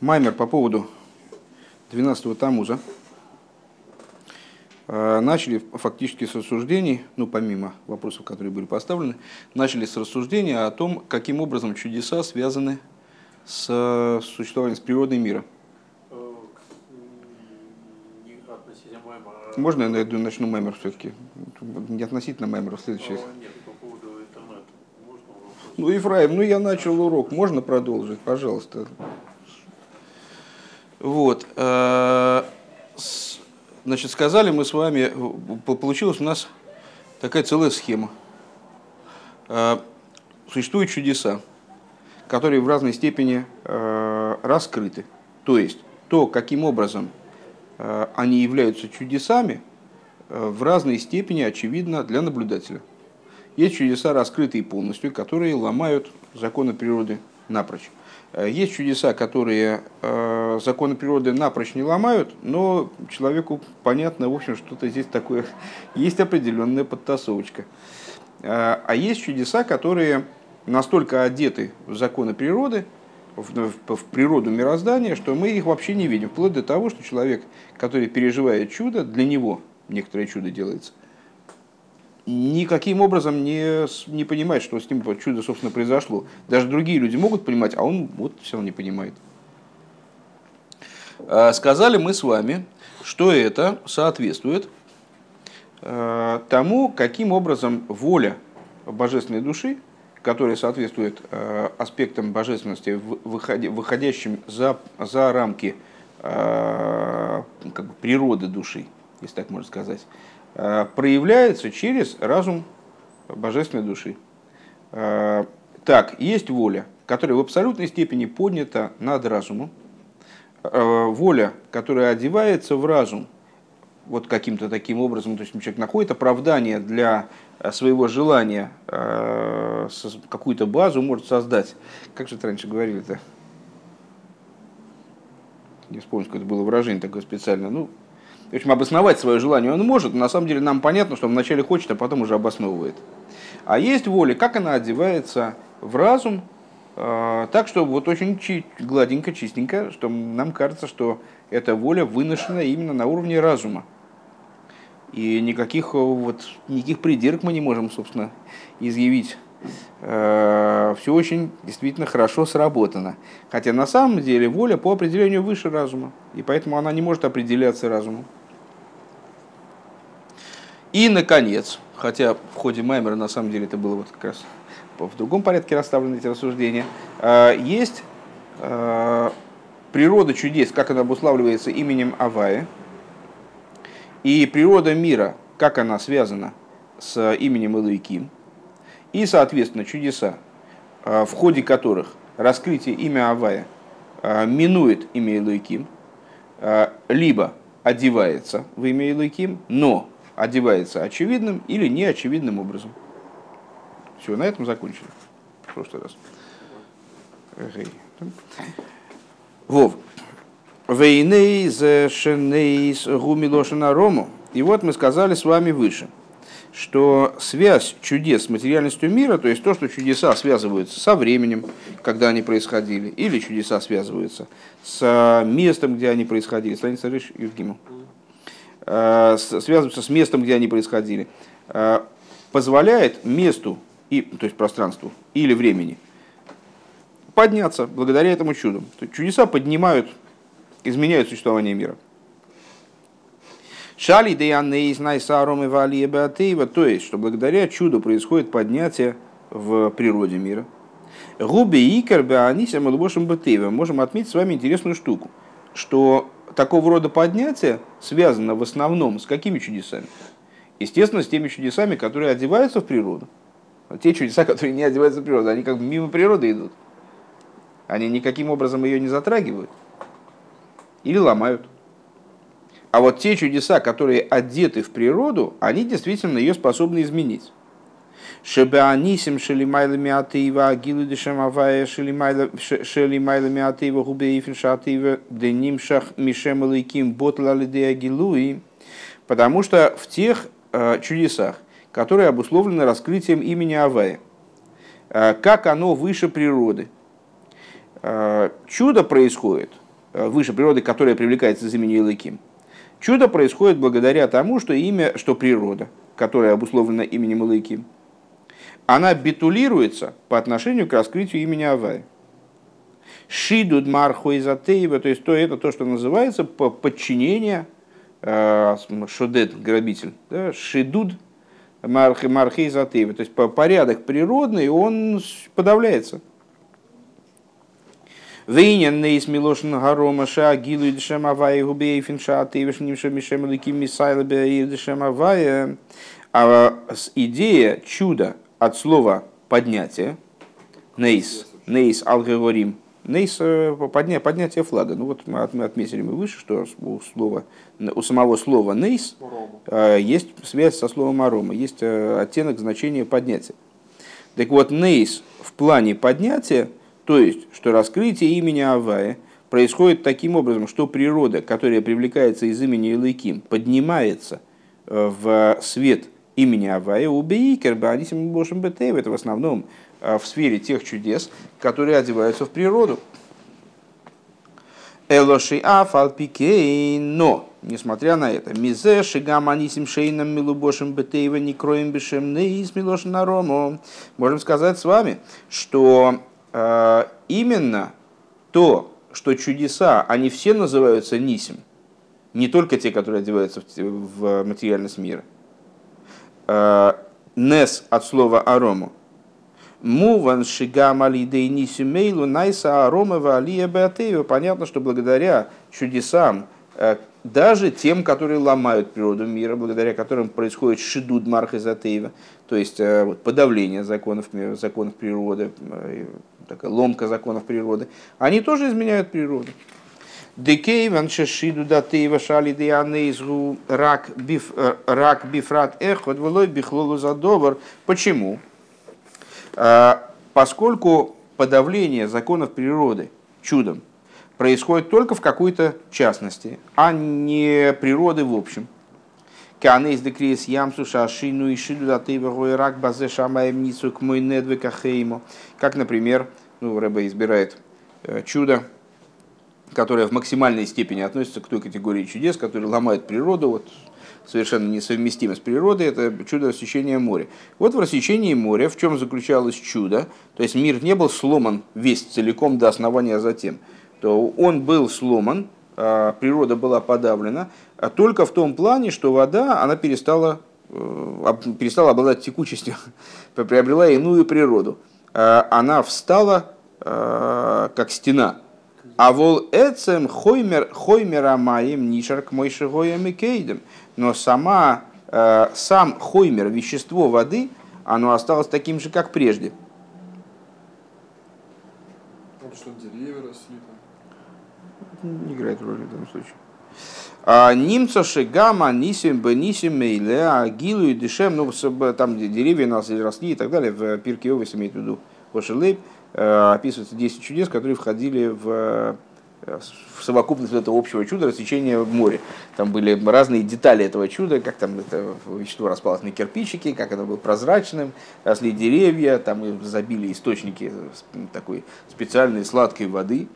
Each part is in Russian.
Маймер по поводу 12-го Тамуза. Э, начали фактически с рассуждений, ну помимо вопросов, которые были поставлены, начали с рассуждения о том, каким образом чудеса связаны с существованием, с природой мира. Можно я найду, начну маймер все-таки? Не относительно маймера, следующий. Ну, Ефраим, ну я начал урок, можно продолжить, пожалуйста. Вот. Э, значит, сказали мы с вами, получилась у нас такая целая схема. Э, существуют чудеса, которые в разной степени э, раскрыты. То есть, то, каким образом они являются чудесами, в разной степени очевидно для наблюдателя. Есть чудеса, раскрытые полностью, которые ломают законы природы напрочь. Э, есть чудеса, которые э, законы природы напрочь не ломают, но человеку понятно, в общем, что-то здесь такое, есть определенная подтасовочка. Э, а есть чудеса, которые настолько одеты в законы природы, в, в, в природу мироздания, что мы их вообще не видим. Вплоть до того, что человек, который переживает чудо, для него некоторое чудо делается – никаким образом не, не понимает, что с ним чудо, собственно, произошло. Даже другие люди могут понимать, а он вот все равно не понимает. А, сказали мы с вами, что это соответствует а, тому, каким образом воля божественной души, которая соответствует а, аспектам божественности, выходящим за, за рамки как бы, природы души, если так можно сказать, проявляется через разум божественной души. Э, так, есть воля, которая в абсолютной степени поднята над разумом. Э, воля, которая одевается в разум вот каким-то таким образом, то есть человек находит оправдание для своего желания, какую-то базу может создать. Как же это раньше говорили-то? Не вспомню, какое это было выражение такое специальное. Ну, в общем, обосновать свое желание он может, но на самом деле нам понятно, что он вначале хочет, а потом уже обосновывает. А есть воля, как она одевается в разум, э, так что вот очень чи- гладенько, чистенько, что нам кажется, что эта воля выношена именно на уровне разума. И никаких, э, вот, никаких придирок мы не можем, собственно, изъявить. Э, Все очень действительно хорошо сработано. Хотя на самом деле воля по определению выше разума. И поэтому она не может определяться разумом. И, наконец, хотя в ходе Маймера на самом деле это было вот как раз в другом порядке расставлены эти рассуждения, э, есть э, природа чудес, как она обуславливается именем Авая, и природа мира, как она связана с именем Илуиким, и, соответственно, чудеса, э, в ходе которых раскрытие имя Авая минует имя Илуиким, либо одевается в имя Илуиким, но одевается очевидным или неочевидным образом. Все, на этом закончили. В прошлый раз. Вов. Вейнейз шенейз гумилошина рому. И вот мы сказали с вами выше, что связь чудес с материальностью мира, то есть то, что чудеса связываются со временем, когда они происходили, или чудеса связываются с местом, где они происходили, страница Риш Юргиму. Э, связываются с местом, где они происходили, э, позволяет месту, и, то есть пространству или времени, подняться благодаря этому чуду. Чудеса поднимают, изменяют существование мира. Шали деянне из найсаром и то есть, что благодаря чуду происходит поднятие в природе мира. Губи икер беанисем и можем отметить с вами интересную штуку, что такого рода поднятие связано в основном с какими чудесами? Естественно, с теми чудесами, которые одеваются в природу. Те чудеса, которые не одеваются в природу, они как бы мимо природы идут. Они никаким образом ее не затрагивают или ломают. А вот те чудеса, которые одеты в природу, они действительно ее способны изменить. Шебеанисим шелимайлами атеева агилу дешем авая шелимайлами атеева губеифин шатеева денимшах мишем лейким ботла агилуи. Потому что в тех э, чудесах, которые обусловлены раскрытием имени Авая, э, как оно выше природы. Э, чудо происходит выше природы, которая привлекается из имени Илыким. Чудо происходит благодаря тому, что имя, что природа, которая обусловлена именем Илыким, она битулируется по отношению к раскрытию имени Авай. Шидуд марху изатеева, то есть то, это то, что называется подчинение, э, шодет, грабитель, да, шидуд мархи мархи изатеева, то есть порядок природный, он подавляется. Вейнен нейс милошин гарома ша гилу дешем авая губей финша тевиш нимша мишем ликим мисайла бе дешем авая. А идея чуда от слова поднятие, нейс, нейс алгорим, нейс э, подня, поднятие флага. Ну вот мы отметили мы выше, что у, слова, у самого слова нейс э, есть связь со словом арома, есть э, оттенок значения поднятия. Так вот, нейс в плане поднятия – то есть, что раскрытие имени Авая происходит таким образом, что природа, которая привлекается из имени Илайким, поднимается э, в свет имени Авая, у Бейкер, Баадисим Бошем Бетеев, это в основном э, в сфере тех чудес, которые одеваются в природу. Элоши Афалпикей, но, несмотря на это, Мизе Шигам Анисим Шейном Милубошем Бетеева Никроем Бешем Неис Милошин Нарому. Можем сказать с вами, что именно то, что чудеса, они все называются нисим, не только те, которые одеваются в материальность мира. Э, нес от слова арому. Муван шигам алидей нисимейлу найса арома валия беатею. Понятно, что благодаря чудесам, э, даже тем, которые ломают природу мира, благодаря которым происходит шидуд мархизатеева, то есть подавление законов, законов природы, такая ломка законов природы, они тоже изменяют природу. Декейван шешиду датеева шали дианейзгу рак биф э, рак бифрат эхот влой бихлолу задовар. Почему? А, поскольку подавление законов природы чудом происходит только в какой-то частности, а не природы в общем. כהנס דקריעת ים סוף שהשינוי ושידוד הטבע רק בזה שהמים נצבו כמו נד וכחומה. Как, например, ну, Рэба избирает э, чудо, которое в максимальной степени относится к той категории чудес, которые ломают природу, вот, совершенно несовместимо с природой, это чудо рассечения моря. Вот в рассечении моря в чем заключалось чудо, то есть мир не был сломан весь целиком до основания затем, то он был сломан а, природа была подавлена, а только в том плане, что вода она перестала, э, перестала обладать текучестью, приобрела иную природу. А, она встала как стена. А вол эцем хоймер маем нишар к мойшигоем и кейдем. Но сама, сам хоймер, вещество воды, оно осталось таким же, как прежде. Вот что деревья росли не играет роли в данном случае. А, Нимца шигама нисим бенисим мейле агилу и дешем, ну там деревья нас росли и так далее, в Пирке Овес имеет в виду Ошелейб, э, описывается 10 чудес, которые входили в в совокупность этого общего чуда рассечения в море. Там были разные детали этого чуда, как там это вещество распалось на кирпичики, как оно было прозрачным, росли деревья, там забили источники такой специальной сладкой воды,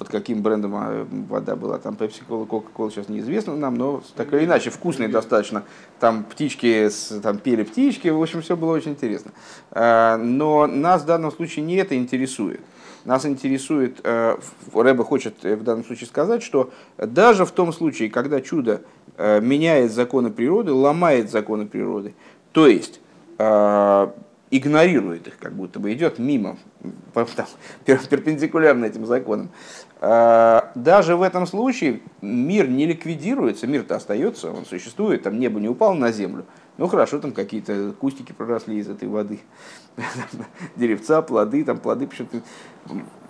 под каким брендом а, вода была, там Pepsi Cola, Coca-Cola сейчас неизвестно нам, но так или иначе вкусный достаточно. Там птички, там пели птички, в общем, все было очень интересно. А, но нас в данном случае не это интересует. Нас интересует, э, Рэба хочет в данном случае сказать, что даже в том случае, когда чудо э, меняет законы природы, ломает законы природы, то есть э, игнорирует их, как будто бы идет мимо, там, перпендикулярно этим законам. А, даже в этом случае мир не ликвидируется, мир-то остается, он существует, там небо не упало на землю. Ну хорошо, там какие-то кустики проросли из этой воды, деревца, плоды, там плоды.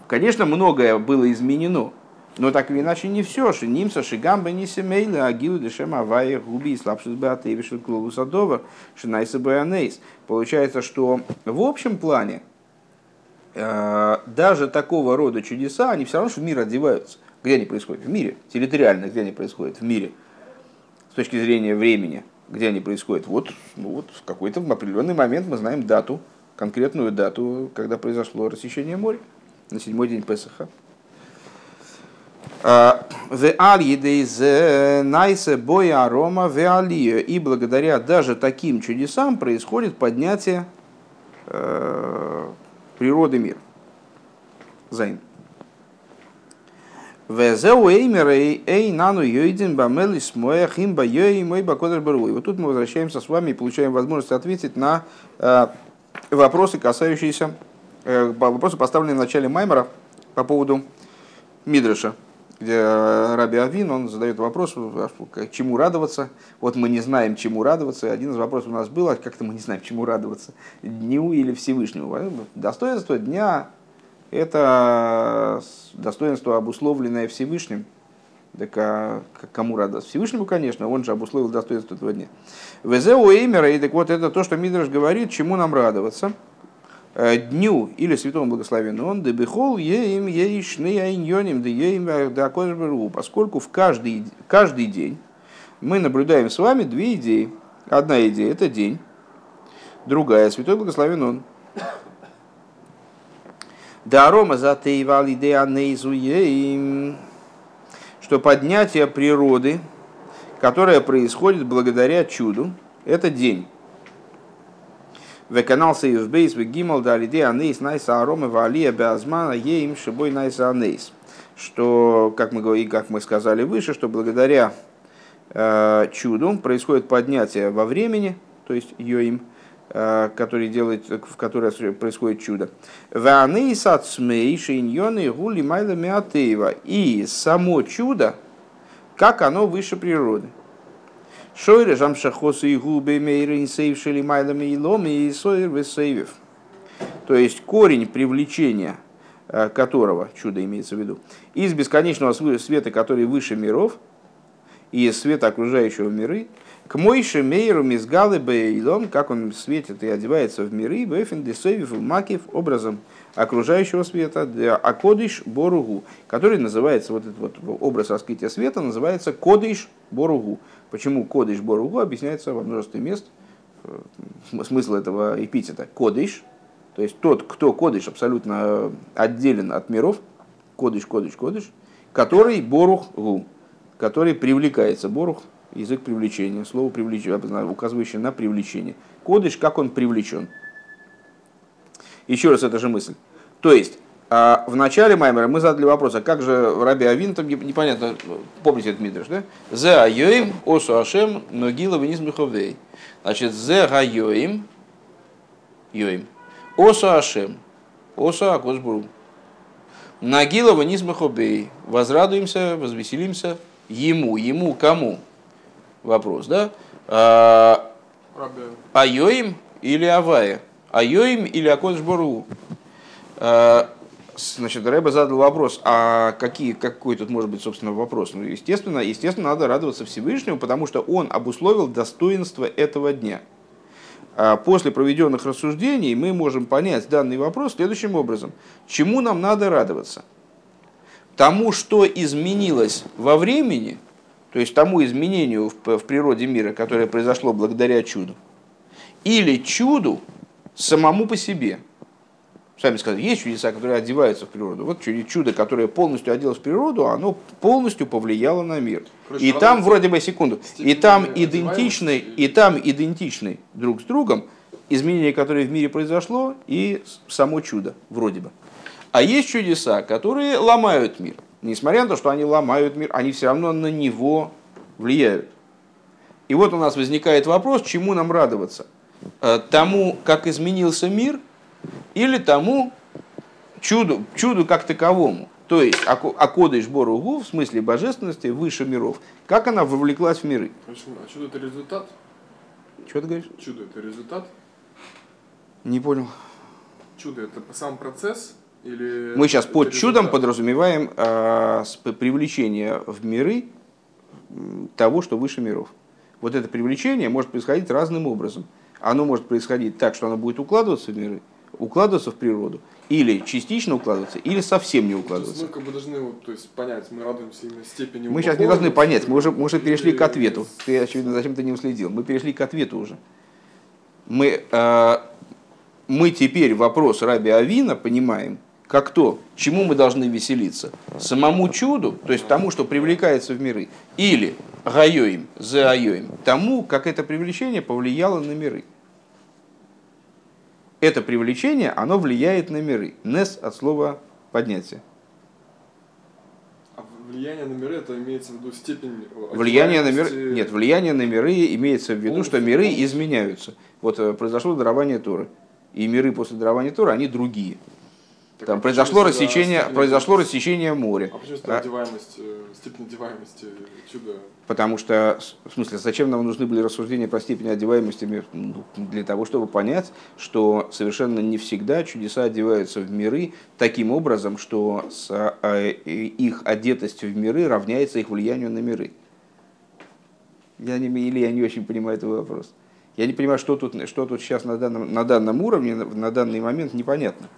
Конечно, многое было изменено, но так или иначе не все. Шинимса, шигамба, не семейла, агилу, дешем, авая, губи, слабшус беатевиш, клолу садова, шинайса беанейс. Получается, что в общем плане Э, даже такого рода чудеса, они все равно в мир одеваются. Где они происходят? В мире. Территориально, где они происходят? В мире. С точки зрения времени, где они происходят? Вот, ну вот в какой-то определенный момент мы знаем дату, конкретную дату, когда произошло рассечение моря, на седьмой день Песаха. В аль найсе боя арома в алия. И благодаря даже таким чудесам происходит поднятие э, природы мира. Зайн. Везеу эймерей эй нану йойдин бамелис моя химба йой мой бакодер И Вот тут мы возвращаемся с вами и получаем возможность ответить на э, вопросы, касающиеся, э, вопросы, поставленные в начале Маймера по поводу Мидраша, где Раби Авин, он задает вопрос, чему радоваться. Вот мы не знаем, чему радоваться. Один из вопросов у нас был, а как-то мы не знаем, чему радоваться. Дню или Всевышнему. Достоинство дня это достоинство, обусловленное Всевышним. Так а кому радоваться? Всевышнему, конечно, он же обусловил достоинство этого дня. Везеу Эймера, и так вот это то, что Мидраш говорит, чему нам радоваться. Э, дню или святому благословенному он дебихол еим еишны айньоним да еим да поскольку в каждый, каждый день мы наблюдаем с вами две идеи. Одна идея – это день, другая – святой благословен он. Дарома за тейвали де анейзуеим, что поднятие природы, которое происходит благодаря чуду, это день. В канал Сейв Бейс, в Гимал, дали де анейс, найса арома, валия беазмана, еим шибой найса анейс. Что, как мы, говорили, как мы сказали выше, что благодаря э, чуду происходит поднятие во времени, то есть йоим, Э, который делает, в которой происходит чудо. И само чудо, как оно выше природы. Шойре жамшахосу и губы мейры инсейвшили майлами и ломи и сойр весейвев. То есть корень привлечения э, которого, чудо имеется в виду, из бесконечного света, который выше миров, и из света окружающего миры, к Мойше Мейру Мизгалы Бейлом, как он светит и одевается в миры, Бефин Десовив Макив образом окружающего света, а Кодиш Боругу, который называется, вот этот вот образ раскрытия света, называется Кодиш Боругу. Почему Кодиш Боругу объясняется во множестве мест. Э, смысл этого эпитета Кодиш, то есть тот, кто Кодиш абсолютно отделен от миров, Кодиш, Кодиш, Кодиш, который Борух Гу, который привлекается, Борух язык привлечения, слово привлечение, указывающее на привлечение. Кодыш, как он привлечен. Еще раз эта же мысль. То есть, а, в начале Маймера мы задали вопрос, а как же Раби Авин, там непонятно, помните этот Мидриш, да? Зе айоим осу ашем ногила вниз миховей. Значит, зе айоим, йоим, осу ашем, осу акошбуру. Нагила вниз миховей. Возрадуемся, возвеселимся ему, ему кому? вопрос, да? А, Айоим или Авая? Айоим или Акодыш Бору? А, значит, Рэба задал вопрос, а какие, какой тут может быть, собственно, вопрос? Ну, естественно, естественно, надо радоваться Всевышнему, потому что он обусловил достоинство этого дня. А после проведенных рассуждений мы можем понять данный вопрос следующим образом. Чему нам надо радоваться? Тому, что изменилось во времени – то есть тому изменению в, в природе мира, которое произошло благодаря чуду, или чуду самому по себе. Сами сказали, есть чудеса, которые одеваются в природу. Вот чудо, которое полностью оделось в природу, оно полностью повлияло на мир. Короче, и там вроде бы секунду, и там идентичны, и там идентичны друг с другом изменение, которое в мире произошло, и само чудо вроде бы. А есть чудеса, которые ломают мир несмотря на то, что они ломают мир, они все равно на него влияют. И вот у нас возникает вопрос, чему нам радоваться? Э, тому, как изменился мир, или тому чуду, чуду как таковому? То есть, Акодыш Боругу, в смысле божественности, выше миров, как она вовлеклась в миры? А чудо это результат? Что ты говоришь? Чудо это результат? Не понял. Чудо это сам процесс, или Мы сейчас под чудом подразумеваем э, привлечение в миры того, что выше миров. Вот это привлечение может происходить разным образом. Оно может происходить так, что оно будет укладываться в миры, укладываться в природу, или частично укладываться, или совсем не укладываться. Мы как бы должны вот, то есть, понять, мы радуемся именно степени Мы сейчас не должны понять, мы уже, мы уже перешли к ответу. Ты, очевидно, зачем ты не уследил. Мы перешли к ответу уже. Мы, э, мы теперь вопрос Раби Авина понимаем как то, чему мы должны веселиться, самому чуду, то есть тому, что привлекается в миры, или гайоим, заайоим, тому, как это привлечение повлияло на миры. Это привлечение, оно влияет на миры. Нес от слова поднятие. А влияние на миры, это имеется в виду степень... Влияние на миры... Нет, влияние на миры имеется в виду, что миры изменяются. Вот э, произошло дарование Торы. И миры после дарования Торы, они другие. Там а произошло рассечение, произошло рассечение моря. А почему а? одеваемость, э, степень одеваемости чуда? Потому что, в смысле, зачем нам нужны были рассуждения про степень одеваемости ну, для того, чтобы понять, что совершенно не всегда чудеса одеваются в миры таким образом, что с, а, их одетость в миры равняется их влиянию на миры. Я не, или я не очень понимаю этот вопрос. Я не понимаю, что тут, что тут сейчас на данном, на данном уровне, на данный момент непонятно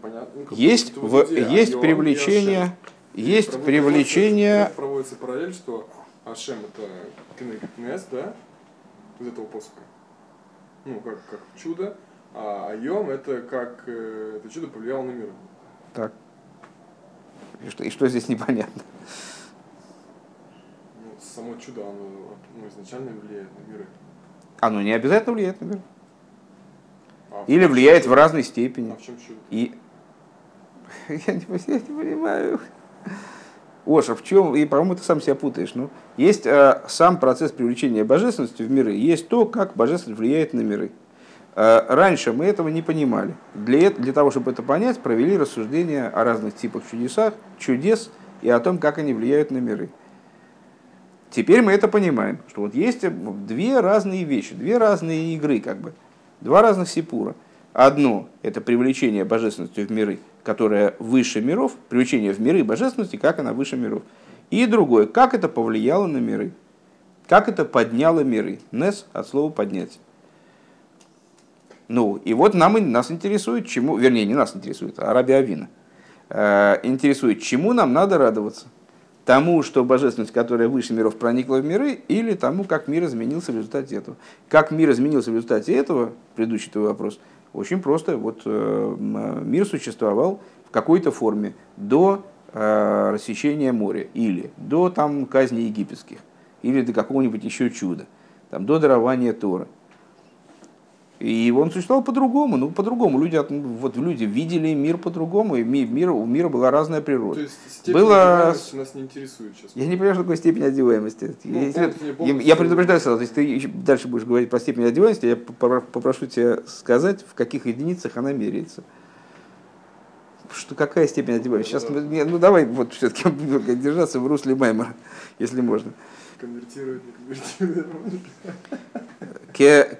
непонятно. Ну, есть, в, идея, есть а привлечение, есть Провод, привлечение... Проводится параллель, что Ашем это Кнес, да, из этого посока. Ну, как, как чудо, а Айом это как э, это чудо повлияло на мир. Так. И что, и что здесь непонятно? Ну, само чудо, оно ну, изначально влияет на миры. Оно не обязательно влияет на мир. А Или влияет в разной степени. А в чем чудо? И я не, я не понимаю. Оша, в чем, и, по-моему, ты сам себя путаешь. Ну, есть э, сам процесс привлечения божественности в миры, есть то, как божественность влияет на миры. Э, раньше мы этого не понимали. Для, для того, чтобы это понять, провели рассуждения о разных типах чудесах, чудес и о том, как они влияют на миры. Теперь мы это понимаем, что вот есть две разные вещи, две разные игры, как бы, два разных сипура. Одно – это привлечение божественности в миры – которая выше миров, привлечение в миры божественности, как она выше миров. И другое, как это повлияло на миры, как это подняло миры. Нес от слова поднять. Ну, и вот нам, нас интересует, чему, вернее, не нас интересует, а Раби Авина. Э, интересует, чему нам надо радоваться. Тому, что божественность, которая выше миров, проникла в миры, или тому, как мир изменился в результате этого. Как мир изменился в результате этого, предыдущий твой вопрос, очень просто. Вот э, мир существовал в какой-то форме до э, рассечения моря, или до там, казни египетских, или до какого-нибудь еще чуда, там, до дарования Тора. И он существовал по-другому, ну по-другому. Люди, вот люди видели мир по-другому, и мир, у мира была разная природа. То есть степень Было... нас не интересует сейчас. Я не понимаю, что такое степень одеваемости. Ну, если, полностью... Я, я предупреждаю сразу, если ты дальше будешь говорить про степень одеваемости, я попрошу тебя сказать, в каких единицах она меряется. Что, какая степень одеваемости? Сейчас, ну давай вот все-таки держаться в русле Маймера, если можно. Конвертирует, не конвертирует.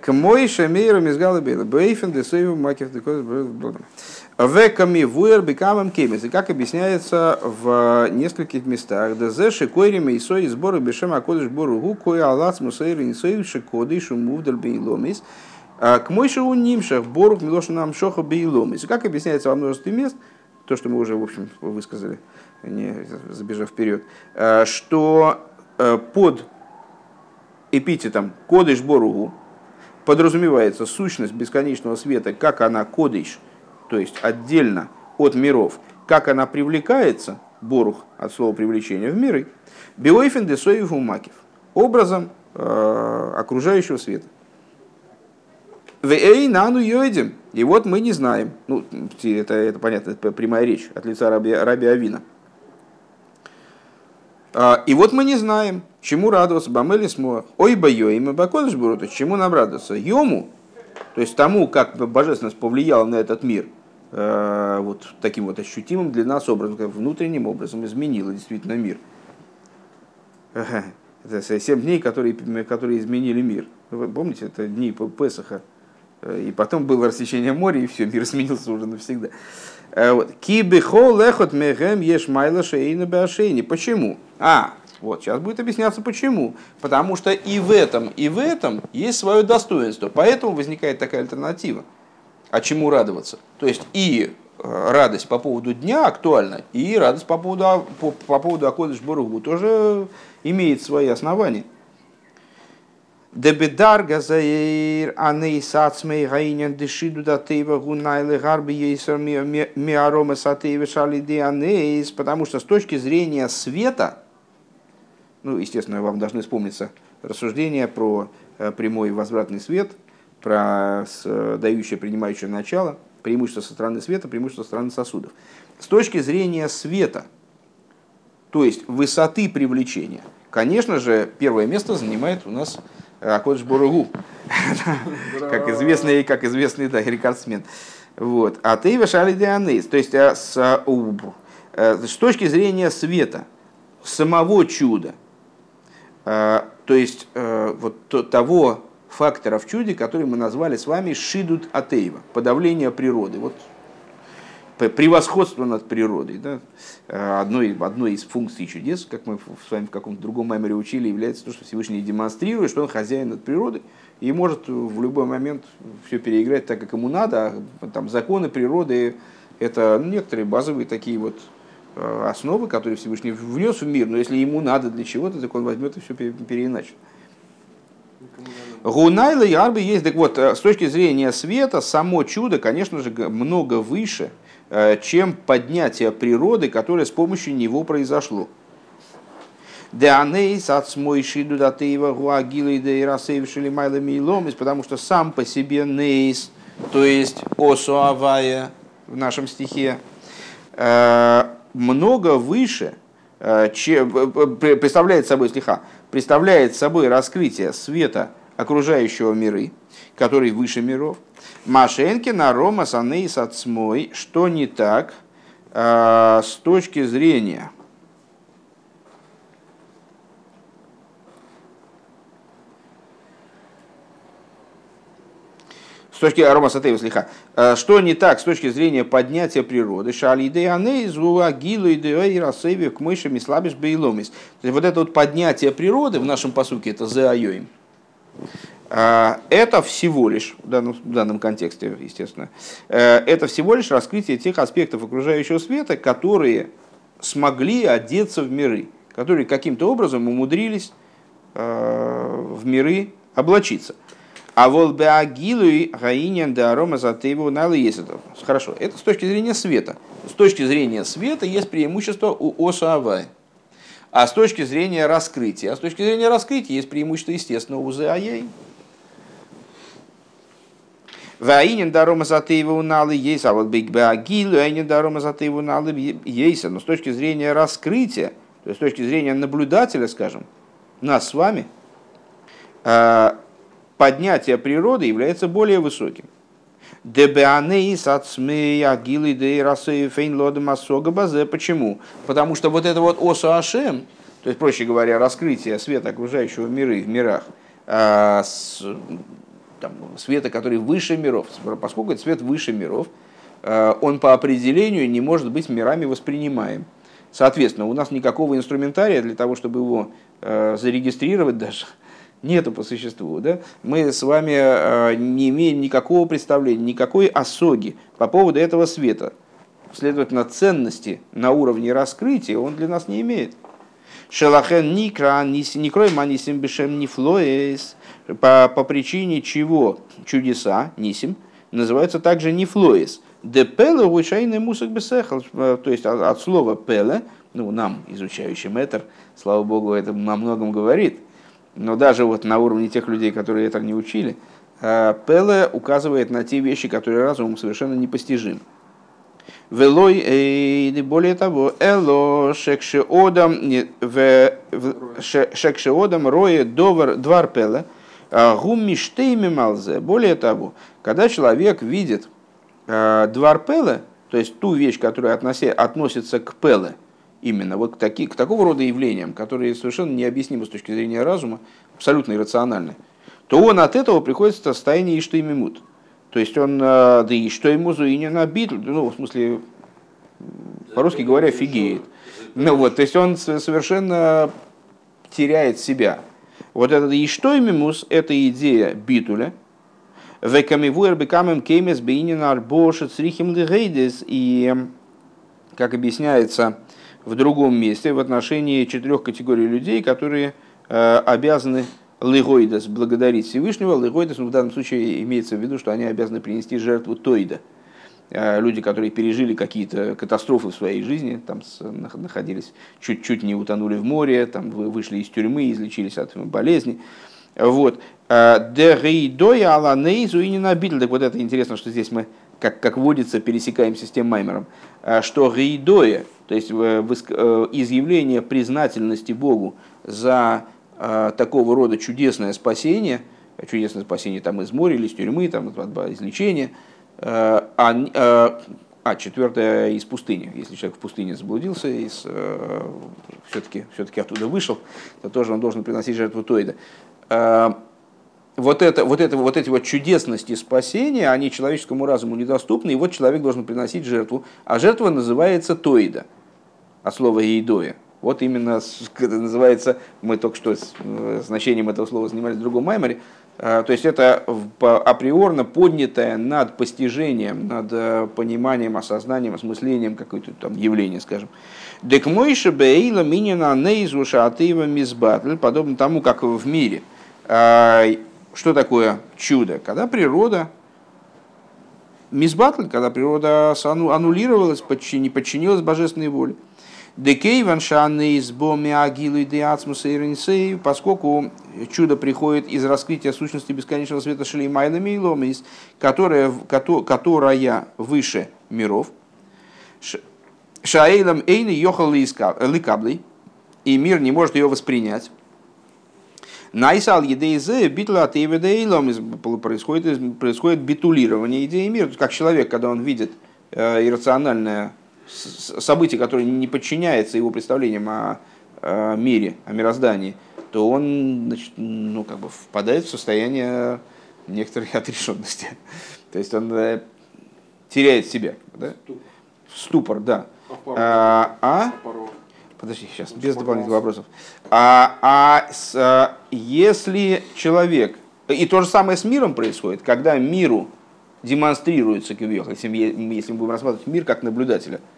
К мой шамейру мизгала бейла. Бейфен десейву макев декоз Веками вуэр бекамам кемис. И как объясняется в нескольких местах. Дезе шикойри мейсой сборы бешем акодыш бору гу кой алац мусейры нисой шикоды шумувдаль бейломис. К мой шоу нимшах борух милоша нам шоха бейломис. И как объясняется во множестве мест, то, что мы уже, в общем, высказали, не забежав вперед, что под эпитетом Кодыш Боругу подразумевается сущность бесконечного света, как она Кодыш, то есть отдельно от миров, как она привлекается, Борух от слова привлечения в миры, Биойфен Десоев Умакив, образом э, окружающего света. Вей нану йойдем. И вот мы не знаем. Ну, это, это понятно, это прямая речь от лица Раби, Раби Авина. А, и вот мы не знаем, чему радоваться. Бамели. Ой, бойо, и мы бакодыш бурута. Чему нам радоваться? Йому, то есть тому, как божественность повлияла на этот мир, э, вот таким вот ощутимым для нас образом, как внутренним образом изменила действительно мир. Это семь дней, которые, которые изменили мир. Вы помните, это дни Песаха. И потом было рассечение моря, и все, мир изменился уже навсегда. Э, Кибихо лехот мехем еш майла шейна башейни. Почему? А, вот, сейчас будет объясняться почему. Потому что и в этом, и в этом есть свое достоинство. Поэтому возникает такая альтернатива. А чему радоваться? То есть и э, радость по поводу дня актуальна, и радость по поводу, а, по, по поводу Акодыш Боругу тоже имеет свои основания. Дебедарга заир аней сацмей гаинен дешиду датева гунайлы гарби ейсер миарома сатева шалиди анейс, потому что с точки зрения света, ну, естественно, вам должны вспомниться рассуждения про э, прямой возвратный свет, про дающее, принимающее начало, преимущество со стороны света, преимущество со стороны сосудов. С точки зрения света, то есть высоты привлечения, конечно же, первое место занимает у нас Акодж Боругу, как известный, как известный да, рекордсмен. Вот. А ты вешали дианейс. То есть э, с, э, с точки зрения света, самого чуда, э, то есть вот того фактора в чуде, который мы назвали с вами шидут атеева, подавление природы. Вот превосходство над природой. Да? Одной, одной из функций чудес, как мы с вами в каком-то другом меморе учили, является то, что Всевышний демонстрирует, что он хозяин над природой и может в любой момент все переиграть так, как ему надо. А там законы природы – это некоторые базовые такие вот э, основы, которые Всевышний внес в мир, но если ему надо для чего-то, так он возьмет и все переиначит. Гунайла и Арби есть, так вот, э, с точки зрения света, само чудо, конечно же, много выше – Э, чем поднятие природы, которое с помощью него произошло. Деанейс от смойши дудатеева гуагила и дейрасейвшили майлами и потому что сам по себе нейс, то есть осуавая в нашем стихе, э, много выше, э, чем, представляет собой стиха, представляет собой раскрытие света окружающего миры, который выше миров, Машенки на Рома Санейс Ацмой, что не так э, с точки зрения с точки Рома Сатева слиха, а, что не так с точки зрения поднятия природы, шали идеяны зуа гилу идея расеви к мышам и слабишь бейломис. Вот это вот поднятие природы в нашем посуке, это заайоим. А, это всего лишь, в данном, в данном контексте, естественно, э, это всего лишь раскрытие тех аспектов окружающего света, которые смогли одеться в миры, которые каким-то образом умудрились э, в миры облачиться. А волбеагилуи гаинен да арома затейву налы есть это. Хорошо, это с точки зрения света. С точки зрения света есть преимущество у оса. А с точки зрения раскрытия, а с точки зрения раскрытия есть преимущество, естественно, у зааяй. Ваинин дарома затеева уналы есть, а вот бигбагилу, айнин дарома затеева уналы есть. Но с точки зрения раскрытия, то есть с точки зрения наблюдателя, скажем, нас с вами, э, поднятие природы является более высоким. Базе. Почему? Потому что вот это вот оса ашем, то есть, проще говоря, раскрытие света окружающего миры в мирах, э, там, света, который выше миров, поскольку это свет выше миров, э, он по определению не может быть мирами воспринимаем. Соответственно, у нас никакого инструментария для того, чтобы его э, зарегистрировать даже, нету по существу. Да? Мы с вами э, не имеем никакого представления, никакой осоги по поводу этого света. Следовательно, ценности на уровне раскрытия он для нас не имеет. Шелахен никра, никрой манисим бешем нифлоэс по, по причине чего чудеса, нисим, называются также нефлоис. Де пеле вышайный мусок бесехал, э, то есть от, от слова пеле, ну, нам, изучающим это, слава богу, это о многом говорит, но даже вот на уровне тех людей, которые это не учили, э, пеле указывает на те вещи, которые разумом совершенно непостижимы. Велой, и более того, эло шекшеодам, шекшеодам рое довар двар пеле, Гуммиштейми малзе. Более того, когда человек видит э, двор пеле, то есть ту вещь, которая относи, относится к пеле, именно вот к, таки, к такого рода явлениям, которые совершенно необъяснимы с точки зрения разума, абсолютно иррациональны, то он от этого приходит в состояние иштеймимут. То есть он, э, да и что ему зуинен набит, ну, в смысле, по-русски говоря, фигеет. Ну вот, то есть он совершенно теряет себя. Вот этот Иштой Мимус – это идея битуля. Векамивуэр бекамем кеймес бейнин арбоша црихим лигейдес. И, как объясняется в другом месте, в отношении четырех категорий людей, которые э, обязаны лыгойдас благодарить Всевышнего, лыгойдас ну, в данном случае имеется в виду, что они обязаны принести жертву тойда. Э, люди, которые пережили какие-то катастрофы в своей жизни, там находились, чуть-чуть не утонули в море, там вышли из тюрьмы, излечились от болезни. Вот. Э, Дерейдоя аланейзу и не набитель. Так вот это интересно, что здесь мы, как, как водится, пересекаемся с тем маймером. Э, что рейдоя, то есть изъявление признательности Богу за такого рода чудесное спасение, чудесное спасение там из моря или из тюрьмы, там, от излечения – а, э, а четвертое из пустыни. Если человек в пустыне заблудился и э, все-таки, все-таки оттуда вышел, то тоже он должен приносить жертву Тойда. Вот, это, вот, это, вот эти вот чудесности спасения, они человеческому разуму недоступны, и вот человек должен приносить жертву. А жертва называется Тойда, от слова «еидоя». Вот именно называется, мы только что с значением этого слова занимались в другом майморе, Э, то есть это априорно поднятое над постижением, над э, пониманием, осознанием, осмыслением какое-то там явление, скажем. Дек мойша бейла минина нейзуша атеева мизбатль, подобно тому, как в мире. Э, что такое чудо? Когда природа мизбатль, когда природа аннулировалась, не подчинилась божественной воле. Декейван шаны из боми агилы де ацмуса поскольку чудо приходит из раскрытия сущности бесконечного света шелеймайлами и ломис, которая, которая выше миров. Шаэйлам эйны йохал ликаблей, и мир не может ее воспринять. Найсал едейзе битла происходит, происходит битулирование идеи мира. Как человек, когда он видит э, иррациональное событие, которое не подчиняется его представлениям о, мире, о мироздании, то он значит, ну, как бы впадает в состояние некоторой отрешенности. То есть он э, теряет себя. Да? Ступор, да. А, а? Подожди, сейчас, без дополнительных вопросов. А, а с, а, если человек... И то же самое с миром происходит, когда миру демонстрируется если мы будем рассматривать мир как наблюдателя –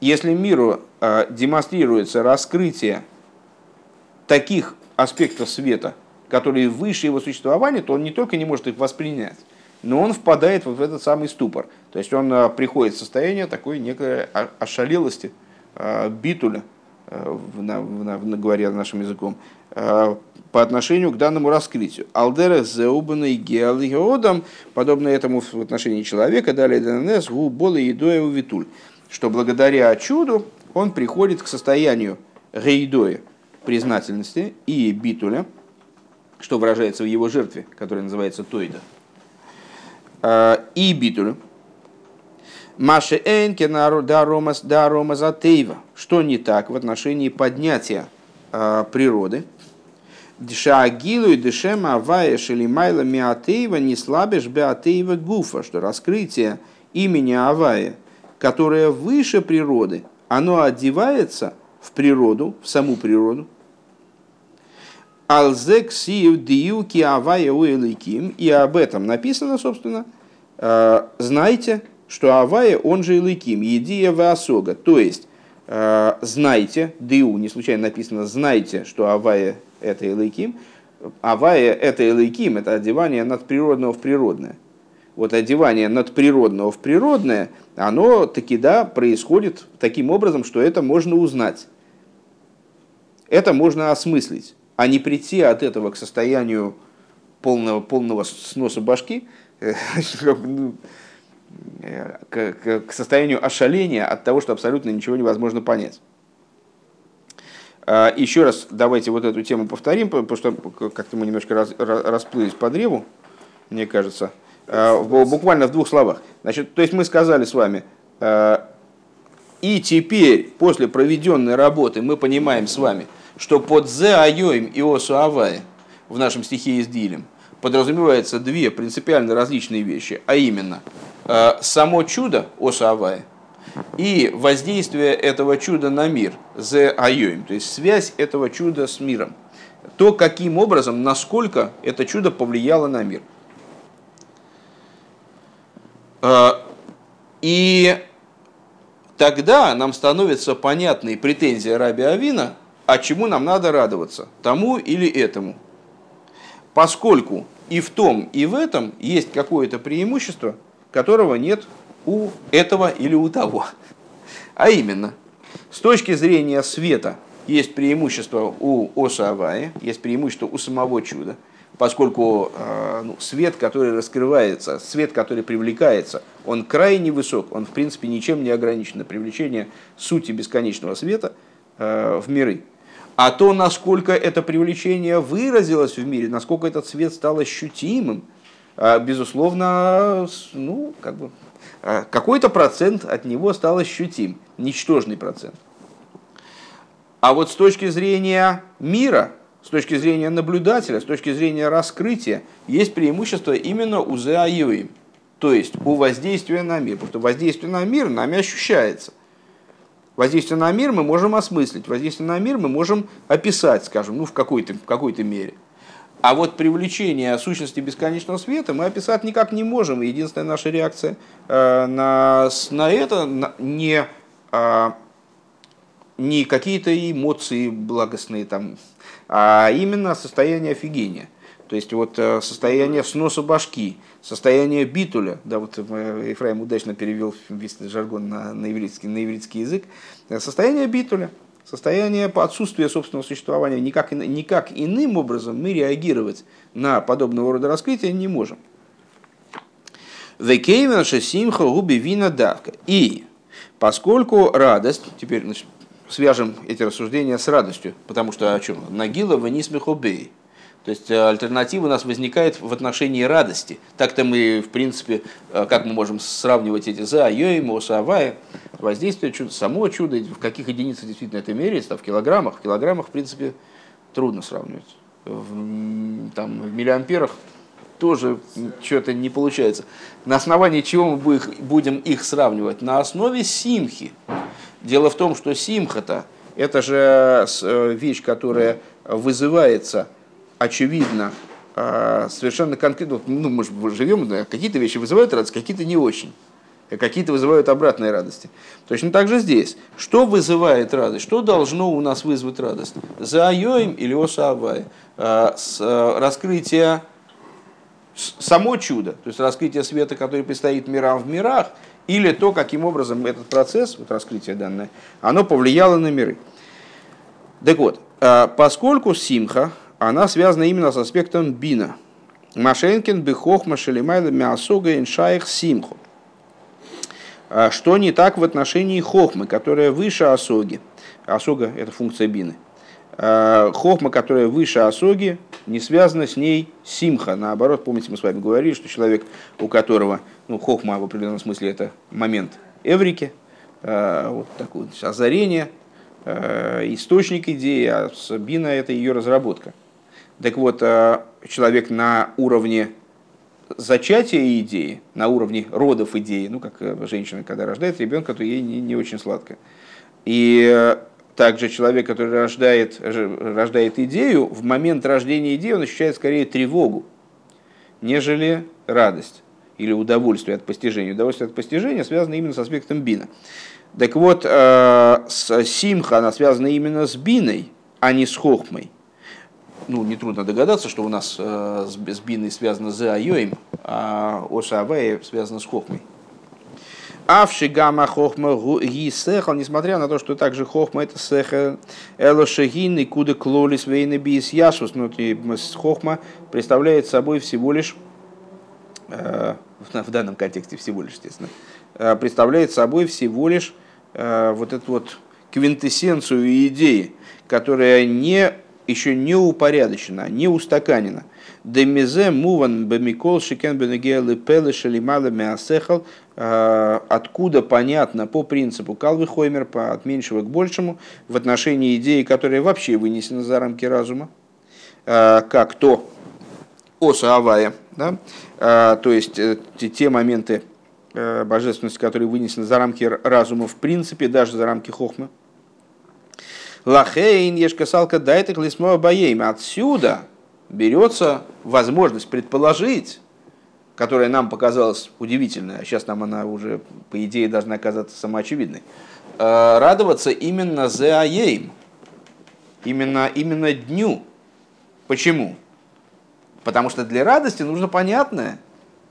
если миру э, демонстрируется раскрытие таких аспектов света, которые выше его существования, то он не только не может их воспринять, но он впадает вот в этот самый ступор. То есть он э, приходит в состояние такой некой ошалелости, э, битуля, говоря нашим языком, по отношению к данному раскрытию. Алдера зеубана и геалиодам, подобно этому в отношении человека, далее ДНС, гу бола и витуль что благодаря чуду он приходит к состоянию рейдоя, признательности и битуля, что выражается в его жертве, которая называется тойда, а, и битуля. Маше энке даромас затейва. Что не так в отношении поднятия а, природы? Дшаагилу и дешема авая шелимайла миатеева не слабишь беатеева гуфа, что раскрытие имени Авая – которое выше природы, оно одевается в природу, в саму природу. Алзек сию диюки авая уэликим. И об этом написано, собственно, «Э, знайте, что Авая, он же Илыким, едия Ваосога. То есть, э, знайте, Диу, не случайно написано, знайте, что Авая это Илыким. Авая это Илыким, это одевание над природного в природное вот одевание надприродного в природное, оно таки да происходит таким образом, что это можно узнать. Это можно осмыслить, а не прийти от этого к состоянию полного, полного сноса башки, ну, к, к, состоянию ошаления от того, что абсолютно ничего невозможно понять. А, еще раз давайте вот эту тему повторим, потому что как-то мы немножко расплылись по древу, мне кажется. Э, буквально в двух словах. Значит, то есть мы сказали с вами, э, и теперь, после проведенной работы, мы понимаем с вами, что под «зе айоим» и «осу авай» в нашем стихе из Дилем подразумеваются две принципиально различные вещи, а именно э, само чудо «осу авай» и воздействие этого чуда на мир «зе айоим», то есть связь этого чуда с миром. То, каким образом, насколько это чудо повлияло на мир – и тогда нам становится понятной претензия Раби Авина, а чему нам надо радоваться, тому или этому. поскольку и в том, и в этом есть какое-то преимущество, которого нет у этого или у того. А именно, с точки зрения света есть преимущество у Оса Авая, есть преимущество у самого чуда, поскольку э, ну, свет, который раскрывается, свет, который привлекается, он крайне высок, он в принципе ничем не ограничен на привлечение сути бесконечного света э, в миры. А то, насколько это привлечение выразилось в мире, насколько этот свет стал ощутимым, э, безусловно, ну, как бы, какой-то процент от него стал ощутим, ничтожный процент. А вот с точки зрения мира, с точки зрения наблюдателя, с точки зрения раскрытия, есть преимущество именно у зеаюим, то есть у воздействия на мир. Потому что воздействие на мир нами ощущается. Воздействие на мир мы можем осмыслить, воздействие на мир мы можем описать, скажем, ну, в какой-то какой мере. А вот привлечение сущности бесконечного света мы описать никак не можем. Единственная наша реакция э, на, на это на, не, э, не какие-то эмоции благостные, там, а именно состояние офигения. То есть вот э, состояние сноса башки, состояние битуля, да, вот э, Ефраим удачно перевел весь жаргон на, на, ивритский, на ивритский язык, э, состояние битуля – состояние отсутствия собственного существования. Никак, никак иным образом мы реагировать на подобного рода раскрытия не можем. симха губи вина давка. И поскольку радость, теперь значит, свяжем эти рассуждения с радостью, потому что о чем? Нагила вниз мехобей. То есть э, альтернатива у нас возникает в отношении радости. Так-то мы, в принципе, э, как мы можем сравнивать эти за, йоим, осавая, воздействие чуда, само чудо, в каких единицах действительно это меряется, в килограммах. В килограммах, в принципе, трудно сравнивать. В, там, в миллиамперах тоже что-то не получается. На основании чего мы будем их сравнивать? На основе симхи. Дело в том, что симха-то это же э, вещь, которая вызывается очевидно, а, совершенно конкретно, ну, мы же живем, какие-то вещи вызывают радость, какие-то не очень. Какие-то вызывают обратные радости. Точно так же здесь. Что вызывает радость? Что должно у нас вызвать радость? За айоем или осаавай? А, а, раскрытие само чудо, то есть раскрытие света, который предстоит мирам в мирах, или то, каким образом этот процесс, вот раскрытие данное, оно повлияло на миры. Так вот, поскольку симха, она связана именно с аспектом бина. Машенкин бихох машелимайла мясога иншаих симху. А что не так в отношении хохмы, которая выше осоги? Осога – это функция бины. А хохма, которая выше осоги, не связана с ней симха. Наоборот, помните, мы с вами говорили, что человек, у которого, ну, хохма в определенном смысле это момент эврики, а, вот такое озарение, источник идеи, а бина – это ее разработка – так вот, э, человек на уровне зачатия идеи, на уровне родов идеи, ну, как э, женщина, когда рождает ребенка, то ей не, не очень сладко. И э, также человек, который рождает, рождает идею, в момент рождения идеи он ощущает скорее тревогу, нежели радость или удовольствие от постижения. Удовольствие от постижения связано именно с аспектом бина. Так вот, с симха она связана именно с биной, а не с хохмой ну, нетрудно догадаться, что у нас э, с, биной связано с айоем, а оша авея связано с хохмой. Авши гамма хохма ги сехал, несмотря на то, что также хохма это сехал, элошагин и куда клолис вейна бис яшус, но хохма представляет собой всего лишь, э, в данном контексте всего лишь, естественно, э, представляет собой всего лишь э, вот эту вот квинтэссенцию идеи, которая не еще не упорядочена, не устаканена. Демизе муван бемикол шикен бенегелы пелы шалимала мясехал, а, откуда понятно по принципу Калвы Хоймер, по от меньшего к большему, в отношении идеи, которая вообще вынесена за рамки разума, как то оса авая, да? А, то есть э, те моменты э, божественности, которые вынесены за рамки разума, в принципе, даже за рамки хохмы, Лахейн ешкасалка дайтек лисмо боейм. Отсюда берется возможность предположить, которая нам показалась удивительной, а сейчас нам она уже, по идее, должна оказаться самоочевидной, э, радоваться именно за аейм, именно, именно дню. Почему? Потому что для радости нужно понятное.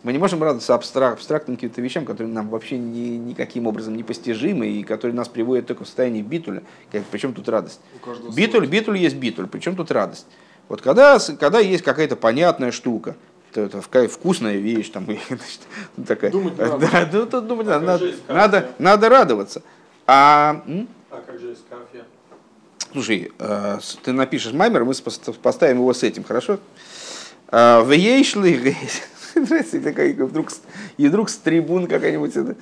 Мы не можем радоваться абстрак, абстрактным каким-то вещам, которые нам вообще ни, никаким образом не постижимы и которые нас приводят только в состояние битуля. Как, причем тут радость? Битуль, битуль есть битуль, причем тут радость? Вот когда, когда есть какая-то понятная штука, то это вкусная вещь, там, значит, такая, думать надо. Да, ну, думать а надо, надо, надо радоваться. А, а как же есть кафе? Слушай, э, ты напишешь маймер, мы поставим его с этим, хорошо? Э, в ейшли вдруг, и вдруг с трибун какая-нибудь.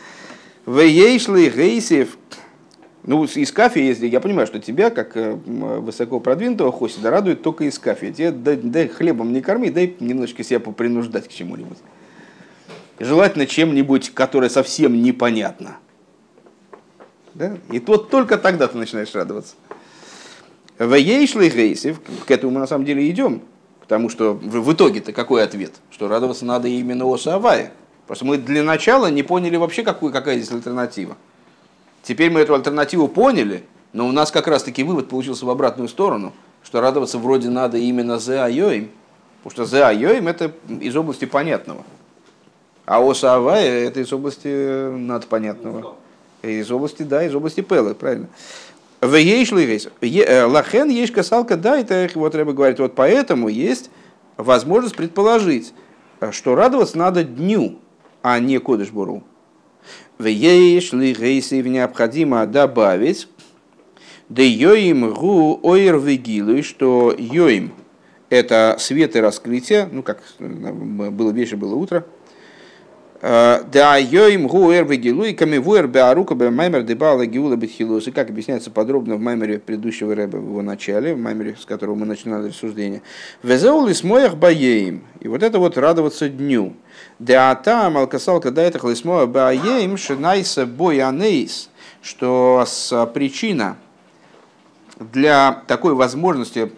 В ейшли гейсев. Ну, из кафе, если я понимаю, что тебя, как э, высоко продвинутого хосида, радует только из кафе. Тебе дай, дай хлебом не корми, дай немножечко себя попринуждать к чему-нибудь. Желательно чем-нибудь, которое совсем непонятно. Да? И вот только тогда ты начинаешь радоваться. В ейшлый гейсев, к этому мы на самом деле идем, потому что в итоге-то какой ответ? Что радоваться надо именно Оса Авая. Просто мы для начала не поняли вообще, какую, какая здесь альтернатива. Теперь мы эту альтернативу поняли, но у нас как раз-таки вывод получился в обратную сторону, что радоваться вроде надо именно за Айоим, потому что за Айоим это из области понятного. А Оса Авая это из области надпонятного. Из области, да, из области Пелы, правильно. В э, Лахен есть касалка, да, это вот Рэба говорит, вот поэтому есть возможность предположить, э, что радоваться надо дню, а не Кодышбуру. В ейшли гейси необходимо добавить, да йоим гу ойр вигилу, что йоим это свет и раскрытие, ну как э, было вечер, было утро, да йоим гуэр вегилу и камевуэр беарука бе маймер дебала гиула бетхилусы, как объясняется подробно в маймере предыдущего рэба в его начале, в маймере, с которого мы начинали рассуждение. Везеули смоях баеем. И вот это вот радоваться дню. Да там алкасалка да это хлисмоя баеем шинайса боянейс, что с причина для такой возможности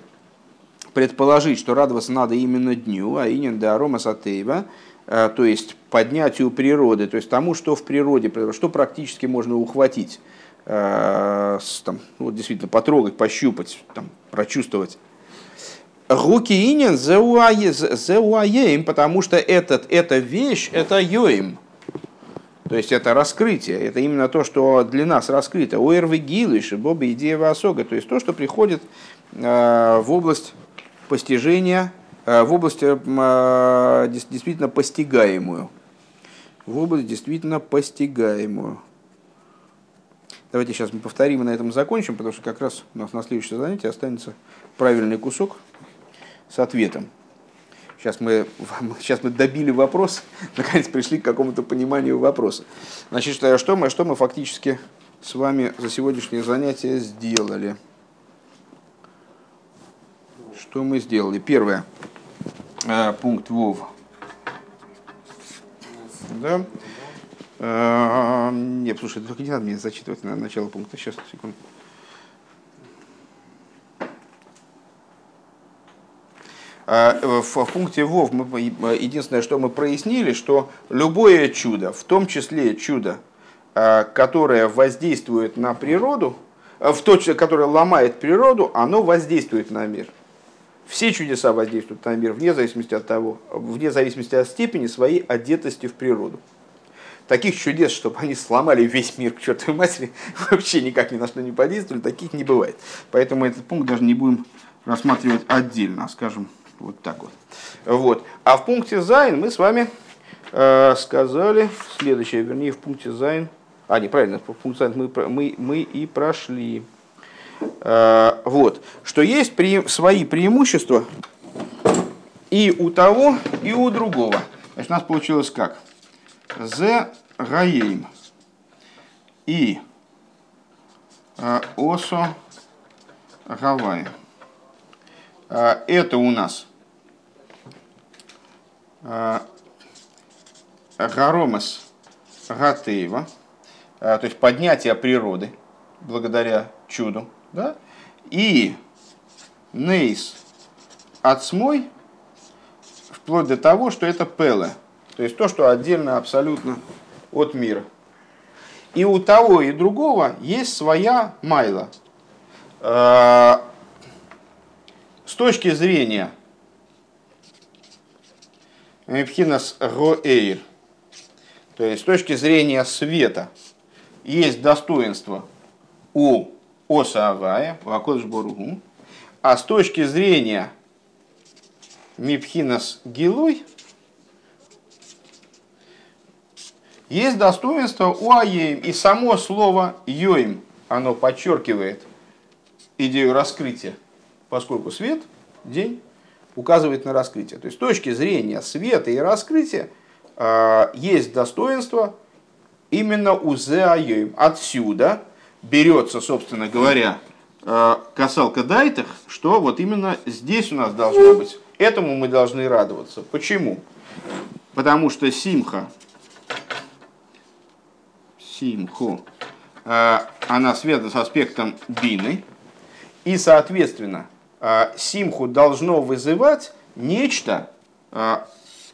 предположить, что радоваться надо именно дню, а инин да арома сатеева, Э, то есть поднятию природы, то есть тому, что в природе, что практически можно ухватить, э, там, ну, вот действительно потрогать, пощупать, там, прочувствовать. Руки инин зеуаеем, потому что этот, эта вещь, это йоим. То есть это раскрытие, это именно то, что для нас раскрыто. Уэрвы гилыш, боба идея васога, то есть то, что приходит э, в область постижения Э, в область действительно постигаемую. В область действительно постигаемую. Давайте сейчас мы повторим и на этом закончим, потому что как раз у нас на следующее занятие останется правильный кусок с ответом. Сейчас мы, сейчас мы добили вопрос, наконец пришли к какому-то пониманию вопроса. Значит, что мы, что мы фактически с вами за сегодняшнее занятие сделали? Что мы сделали? Первое. Э, пункт ВОВ. Да? Э, нет, слушай, только не надо мне зачитывать на начало пункта. Сейчас, секунду. Э, в пункте ВОВ мы, единственное, что мы прояснили, что любое чудо, в том числе чудо, которое воздействует на природу, в то, которое ломает природу, оно воздействует на мир. Все чудеса воздействуют на мир вне зависимости от того, вне зависимости от степени своей одетости в природу. Таких чудес, чтобы они сломали весь мир к чертовой матери, вообще никак ни на что не подействовали, таких не бывает. Поэтому этот пункт даже не будем рассматривать отдельно, а скажем вот так вот. вот. А в пункте Зайн мы с вами э, сказали следующее, вернее в пункте Зайн, а неправильно, в пункте Зайн мы, мы, мы и прошли. Э, вот, что есть пре свои преимущества и у того, и у другого. Значит, у нас получилось как? זה היום и э, עשה הוי'. Э, это у нас Гаромас Гатеева, то есть поднятие природы благодаря чуду. Да? И нейс отсмой, вплоть до того, что это пеле. То есть то, что отдельно абсолютно от мира. И у того и другого есть своя майла. Э, с точки зрения Мипхинас Роэйр. То есть с точки зрения света есть достоинство у Оса Авая, у Акодыш Боругу, а с точки зрения Мипхинас Гилой есть достоинство у Аеем. И само слово Йоим, оно подчеркивает идею раскрытия, поскольку свет, день, указывает на раскрытие. То есть с точки зрения света и раскрытия э, есть достоинство именно у Зеайоим. Отсюда берется, собственно говоря, э, касалка дайтах, что вот именно здесь у нас должно быть. Этому мы должны радоваться. Почему? Потому что симха, симху, э, она связана с аспектом бины, и, соответственно, а, симху должно вызывать нечто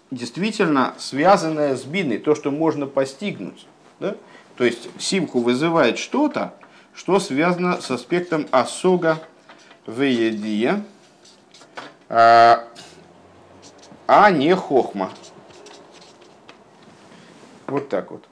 действительно связанное с биной, то, что можно постигнуть. Да? То есть симху вызывает что-то, что связано с аспектом осога веедия, а, а не хохма. Вот так вот.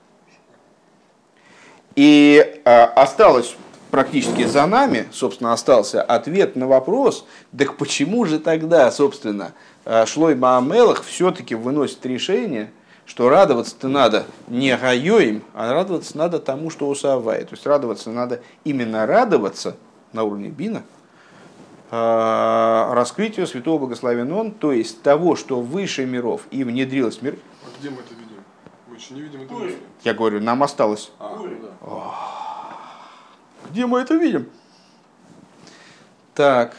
И осталось практически за нами, собственно, остался ответ на вопрос, так почему же тогда, собственно, э, Шлой Маамелах все-таки выносит решение, что радоваться-то надо не Гайоим, а радоваться надо тому, что усавает. То есть радоваться надо именно радоваться на уровне Бина, э, раскрытию Святого Благословен Он, то есть того, что выше миров и внедрилось в мир. А где мы это видим? Мы еще не видим это. Я говорю, нам осталось. А, ну да. Где мы это видим? Так,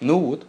ну вот.